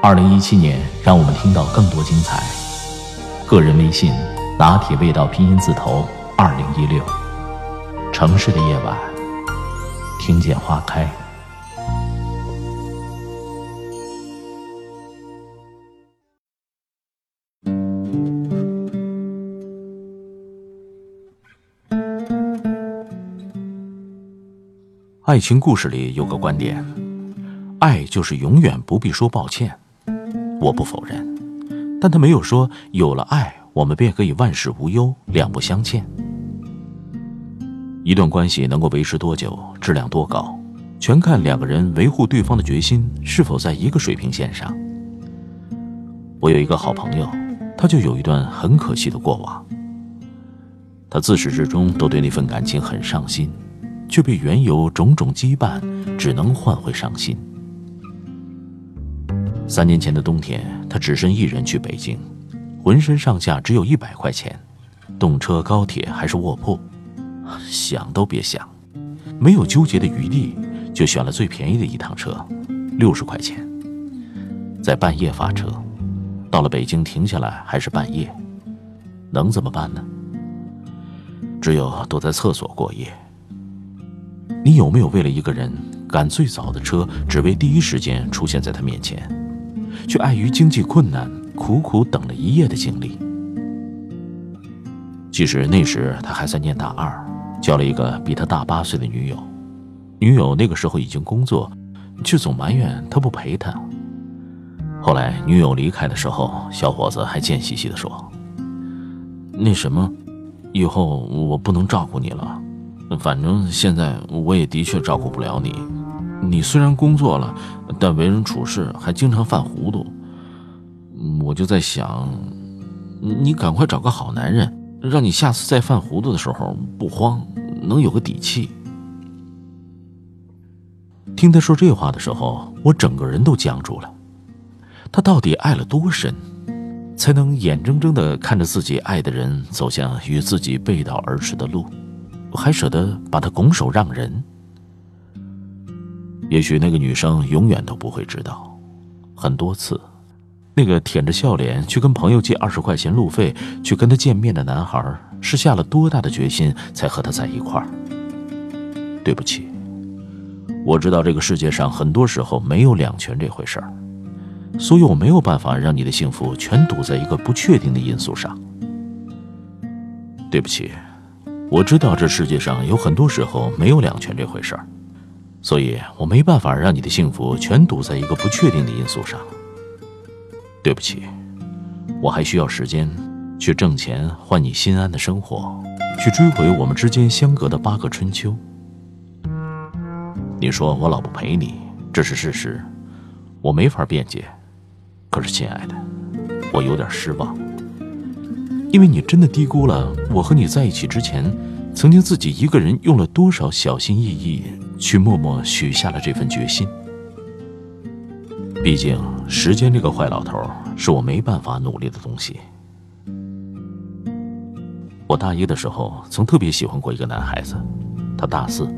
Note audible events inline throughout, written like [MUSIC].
二零一七年让我们听到更多精彩。个人微信：拿铁味道拼音字头二零一六。城市的夜晚，听见花开。爱情故事里有个观点，爱就是永远不必说抱歉。我不否认，但他没有说有了爱，我们便可以万事无忧、两不相欠。一段关系能够维持多久，质量多高，全看两个人维护对方的决心是否在一个水平线上。我有一个好朋友，他就有一段很可惜的过往。他自始至终都对那份感情很上心。却被原有种种羁绊，只能换回伤心。三年前的冬天，他只身一人去北京，浑身上下只有一百块钱，动车、高铁还是卧铺，想都别想，没有纠结的余地，就选了最便宜的一趟车，六十块钱，在半夜发车，到了北京停下来还是半夜，能怎么办呢？只有躲在厕所过夜。你有没有为了一个人赶最早的车，只为第一时间出现在他面前，却碍于经济困难苦苦等了一夜的经历？其实那时他还在念大二，交了一个比他大八岁的女友，女友那个时候已经工作，却总埋怨他不陪她。后来女友离开的时候，小伙子还贱兮兮地说：“那什么，以后我不能照顾你了。”反正现在我也的确照顾不了你，你虽然工作了，但为人处事还经常犯糊涂。我就在想，你赶快找个好男人，让你下次再犯糊涂的时候不慌，能有个底气。听他说这话的时候，我整个人都僵住了。他到底爱了多深，才能眼睁睁地看着自己爱的人走向与自己背道而驰的路？还舍得把他拱手让人？也许那个女生永远都不会知道，很多次，那个舔着笑脸去跟朋友借二十块钱路费去跟他见面的男孩，是下了多大的决心才和他在一块儿。对不起，我知道这个世界上很多时候没有两全这回事儿，所以我没有办法让你的幸福全赌在一个不确定的因素上。对不起。我知道这世界上有很多时候没有两全这回事儿，所以我没办法让你的幸福全赌在一个不确定的因素上。对不起，我还需要时间去挣钱换你心安的生活，去追回我们之间相隔的八个春秋。你说我老不陪你，这是事实，我没法辩解。可是，亲爱的，我有点失望。因为你真的低估了我和你在一起之前，曾经自己一个人用了多少小心翼翼去默默许下了这份决心。毕竟时间这个坏老头是我没办法努力的东西。我大一的时候曾特别喜欢过一个男孩子，他大四。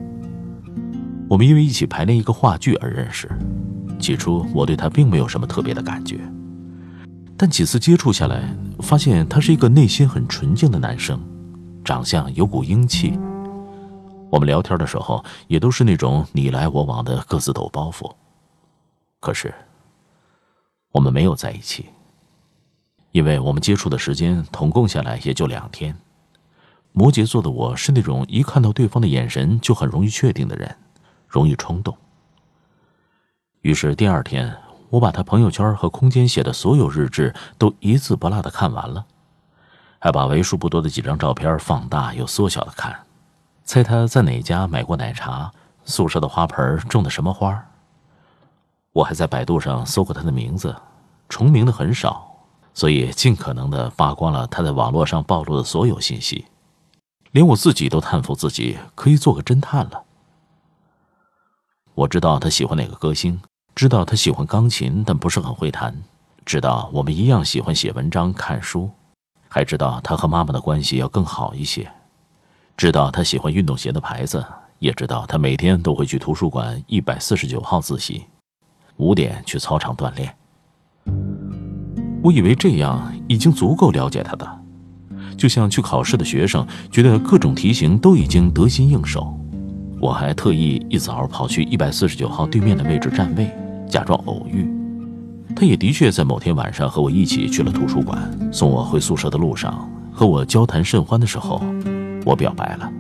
我们因为一起排练一个话剧而认识，起初我对他并没有什么特别的感觉。但几次接触下来，发现他是一个内心很纯净的男生，长相有股英气。我们聊天的时候也都是那种你来我往的各自抖包袱。可是，我们没有在一起，因为我们接触的时间统共下来也就两天。摩羯座的我是那种一看到对方的眼神就很容易确定的人，容易冲动。于是第二天。我把他朋友圈和空间写的所有日志都一字不落的看完了，还把为数不多的几张照片放大又缩小的看，猜他在哪家买过奶茶，宿舍的花盆种的什么花。我还在百度上搜过他的名字，重名的很少，所以尽可能的扒光了他在网络上暴露的所有信息，连我自己都叹服自己可以做个侦探了。我知道他喜欢哪个歌星，知道他喜欢钢琴但不是很会弹，知道我们一样喜欢写文章、看书，还知道他和妈妈的关系要更好一些，知道他喜欢运动鞋的牌子。也知道他每天都会去图书馆一百四十九号自习，五点去操场锻炼。我以为这样已经足够了解他的，就像去考试的学生觉得各种题型都已经得心应手。我还特意一早跑去一百四十九号对面的位置占位，假装偶遇。他也的确在某天晚上和我一起去了图书馆。送我回宿舍的路上，和我交谈甚欢的时候，我表白了，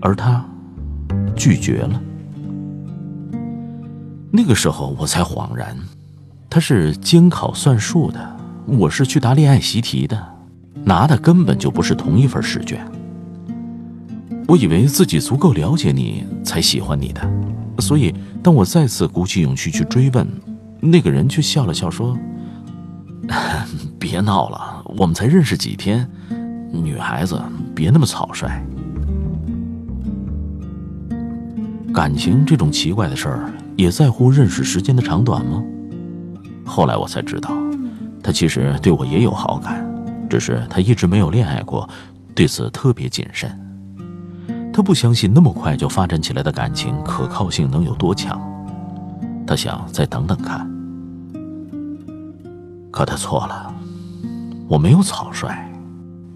而他。拒绝了。那个时候我才恍然，他是监考算术的，我是去答恋爱习题的，拿的根本就不是同一份试卷。我以为自己足够了解你，才喜欢你的，所以当我再次鼓起勇气去追问，那个人却笑了笑说：“ [LAUGHS] 别闹了，我们才认识几天，女孩子别那么草率。”感情这种奇怪的事儿，也在乎认识时间的长短吗？后来我才知道，他其实对我也有好感，只是他一直没有恋爱过，对此特别谨慎。他不相信那么快就发展起来的感情可靠性能有多强，他想再等等看。可他错了，我没有草率，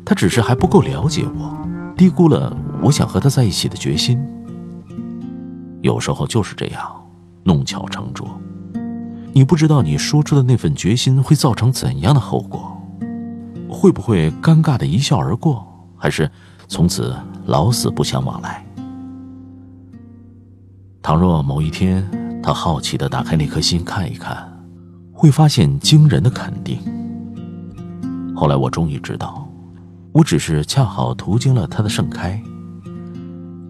他只是还不够了解我，低估了我想和他在一起的决心。有时候就是这样，弄巧成拙。你不知道你说出的那份决心会造成怎样的后果，会不会尴尬的一笑而过，还是从此老死不相往来？倘若某一天他好奇的打开那颗心看一看，会发现惊人的肯定。后来我终于知道，我只是恰好途经了他的盛开。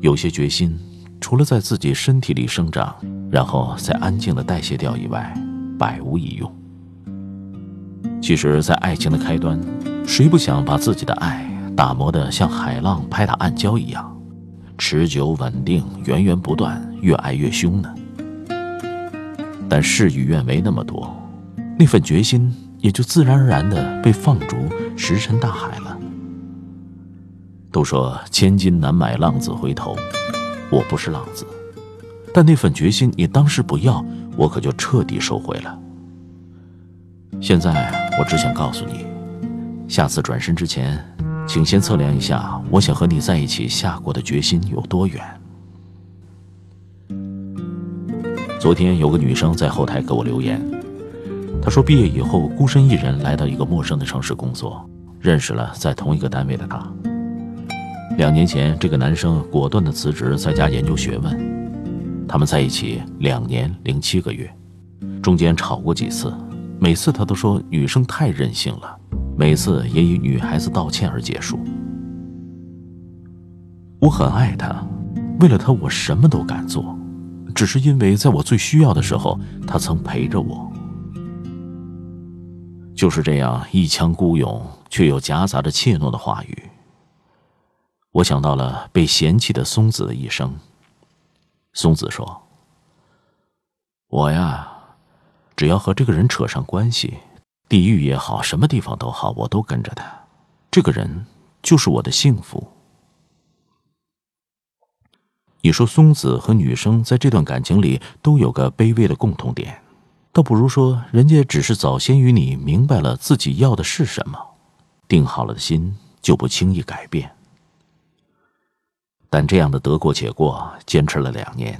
有些决心。除了在自己身体里生长，然后再安静的代谢掉以外，百无一用。其实，在爱情的开端，谁不想把自己的爱打磨得像海浪拍打暗礁一样，持久稳定、源源不断，越爱越凶呢？但事与愿违那么多，那份决心也就自然而然的被放逐石沉大海了。都说千金难买浪子回头。我不是浪子，但那份决心你当时不要，我可就彻底收回了。现在我只想告诉你，下次转身之前，请先测量一下我想和你在一起下过的决心有多远。昨天有个女生在后台给我留言，她说毕业以后孤身一人来到一个陌生的城市工作，认识了在同一个单位的他。两年前，这个男生果断的辞职，在家研究学问。他们在一起两年零七个月，中间吵过几次，每次他都说女生太任性了，每次也以女孩子道歉而结束。我很爱他，为了他我什么都敢做，只是因为在我最需要的时候，他曾陪着我。就是这样一腔孤勇，却又夹杂着怯懦的话语。我想到了被嫌弃的松子的一生。松子说：“我呀，只要和这个人扯上关系，地狱也好，什么地方都好，我都跟着他。这个人就是我的幸福。”你说松子和女生在这段感情里都有个卑微的共同点，倒不如说人家只是早先于你明白了自己要的是什么，定好了的心就不轻易改变。但这样的得过且过，坚持了两年，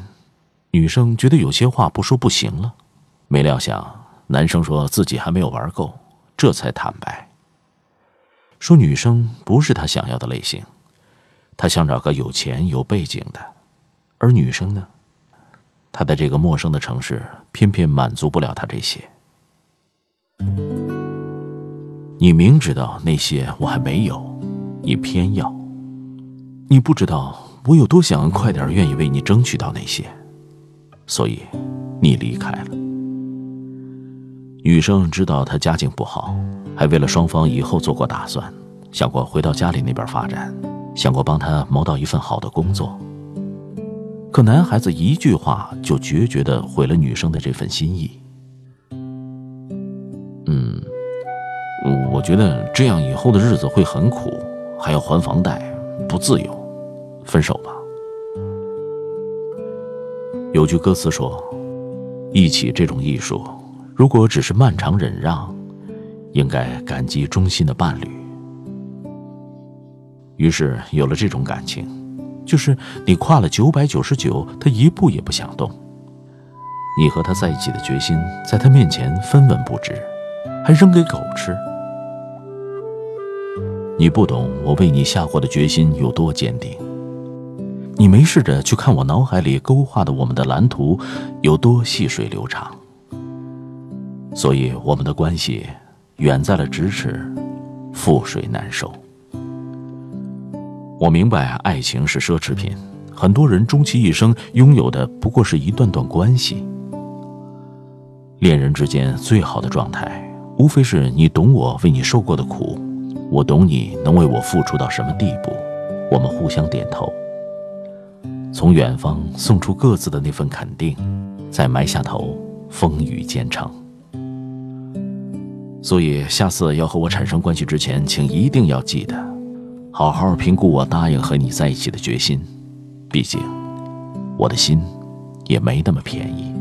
女生觉得有些话不说不行了。没料想，男生说自己还没有玩够，这才坦白，说女生不是他想要的类型，他想找个有钱有背景的，而女生呢，他在这个陌生的城市，偏偏满足不了他这些。你明知道那些我还没有，你偏要。你不知道我有多想快点愿意为你争取到那些，所以你离开了。女生知道他家境不好，还为了双方以后做过打算，想过回到家里那边发展，想过帮他谋到一份好的工作。可男孩子一句话就决绝的毁了女生的这份心意。嗯，我觉得这样以后的日子会很苦，还要还房贷，不自由，分手吧。有句歌词说：“一起这种艺术，如果只是漫长忍让，应该感激忠心的伴侣。”于是有了这种感情，就是你跨了九百九十九，他一步也不想动。你和他在一起的决心，在他面前分文不值，还扔给狗吃。你不懂我为你下过的决心有多坚定。你没试着去看我脑海里勾画的我们的蓝图有多细水流长，所以我们的关系远在了咫尺，覆水难收。我明白爱情是奢侈品，很多人终其一生拥有的不过是一段段关系。恋人之间最好的状态，无非是你懂我为你受过的苦，我懂你能为我付出到什么地步，我们互相点头。从远方送出各自的那份肯定，再埋下头，风雨兼程。所以，下次要和我产生关系之前，请一定要记得，好好评估我答应和你在一起的决心。毕竟，我的心也没那么便宜。